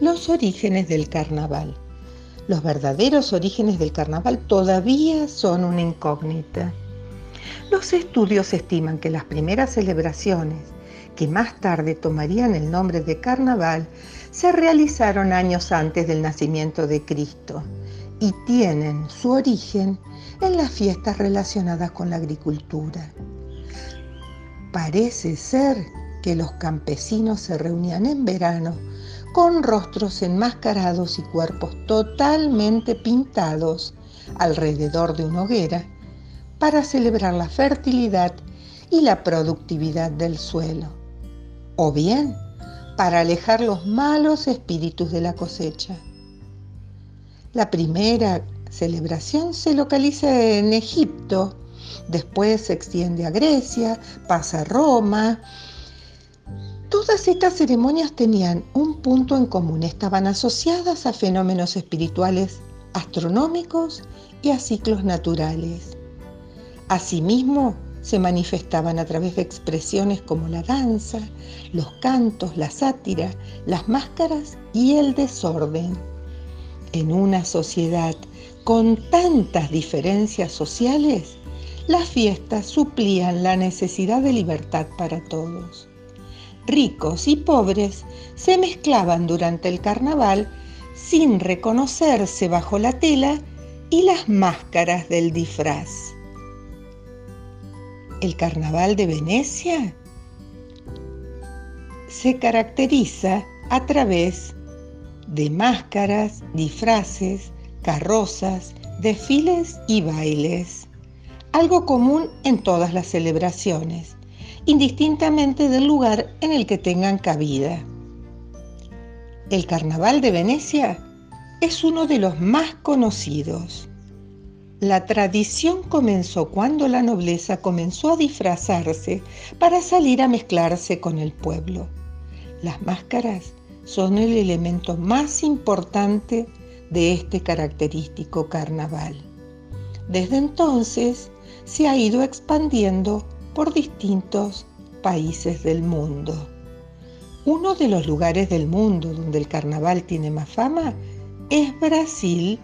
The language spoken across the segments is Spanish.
los orígenes del carnaval. Los verdaderos orígenes del carnaval todavía son una incógnita. Los estudios estiman que las primeras celebraciones, que más tarde tomarían el nombre de carnaval, se realizaron años antes del nacimiento de Cristo y tienen su origen en las fiestas relacionadas con la agricultura. Parece ser que los campesinos se reunían en verano con rostros enmascarados y cuerpos totalmente pintados alrededor de una hoguera para celebrar la fertilidad y la productividad del suelo, o bien para alejar los malos espíritus de la cosecha. La primera celebración se localiza en Egipto, después se extiende a Grecia, pasa a Roma, Todas estas ceremonias tenían un punto en común, estaban asociadas a fenómenos espirituales astronómicos y a ciclos naturales. Asimismo, se manifestaban a través de expresiones como la danza, los cantos, la sátira, las máscaras y el desorden. En una sociedad con tantas diferencias sociales, las fiestas suplían la necesidad de libertad para todos ricos y pobres se mezclaban durante el carnaval sin reconocerse bajo la tela y las máscaras del disfraz. El carnaval de Venecia se caracteriza a través de máscaras, disfraces, carrozas, desfiles y bailes, algo común en todas las celebraciones indistintamente del lugar en el que tengan cabida. El Carnaval de Venecia es uno de los más conocidos. La tradición comenzó cuando la nobleza comenzó a disfrazarse para salir a mezclarse con el pueblo. Las máscaras son el elemento más importante de este característico carnaval. Desde entonces se ha ido expandiendo por distintos países del mundo. Uno de los lugares del mundo donde el carnaval tiene más fama es Brasil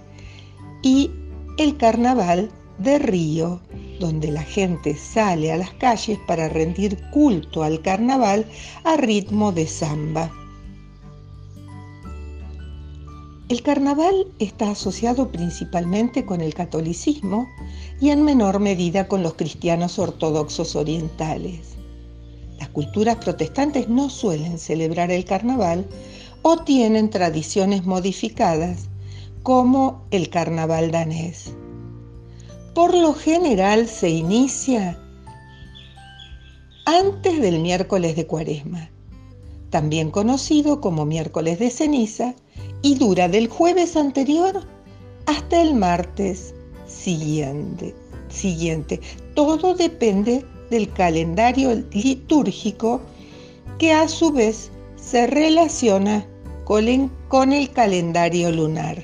y el carnaval de Río, donde la gente sale a las calles para rendir culto al carnaval a ritmo de samba. El carnaval está asociado principalmente con el catolicismo y en menor medida con los cristianos ortodoxos orientales. Las culturas protestantes no suelen celebrar el carnaval o tienen tradiciones modificadas, como el carnaval danés. Por lo general se inicia antes del miércoles de cuaresma, también conocido como miércoles de ceniza, y dura del jueves anterior hasta el martes siguiente. Todo depende del calendario litúrgico que a su vez se relaciona con el calendario lunar.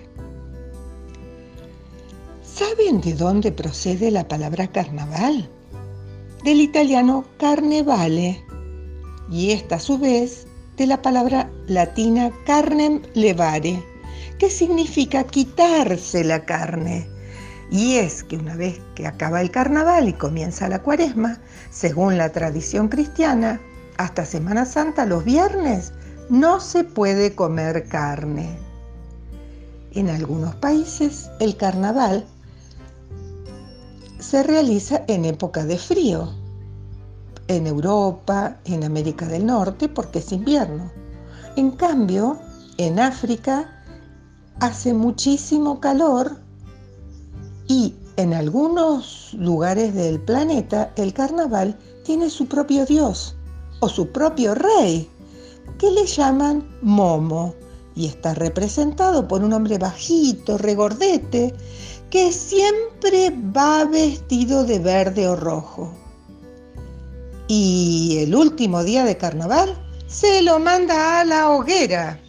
¿Saben de dónde procede la palabra carnaval? Del italiano carnevale y esta a su vez de la palabra latina carnem levare, que significa quitarse la carne. Y es que una vez que acaba el carnaval y comienza la cuaresma, según la tradición cristiana, hasta Semana Santa los viernes no se puede comer carne. En algunos países el carnaval se realiza en época de frío, en Europa, en América del Norte, porque es invierno. En cambio, en África hace muchísimo calor y en algunos lugares del planeta el carnaval tiene su propio dios o su propio rey, que le llaman Momo, y está representado por un hombre bajito, regordete, que siempre va vestido de verde o rojo y el último día de carnaval se lo manda a la hoguera.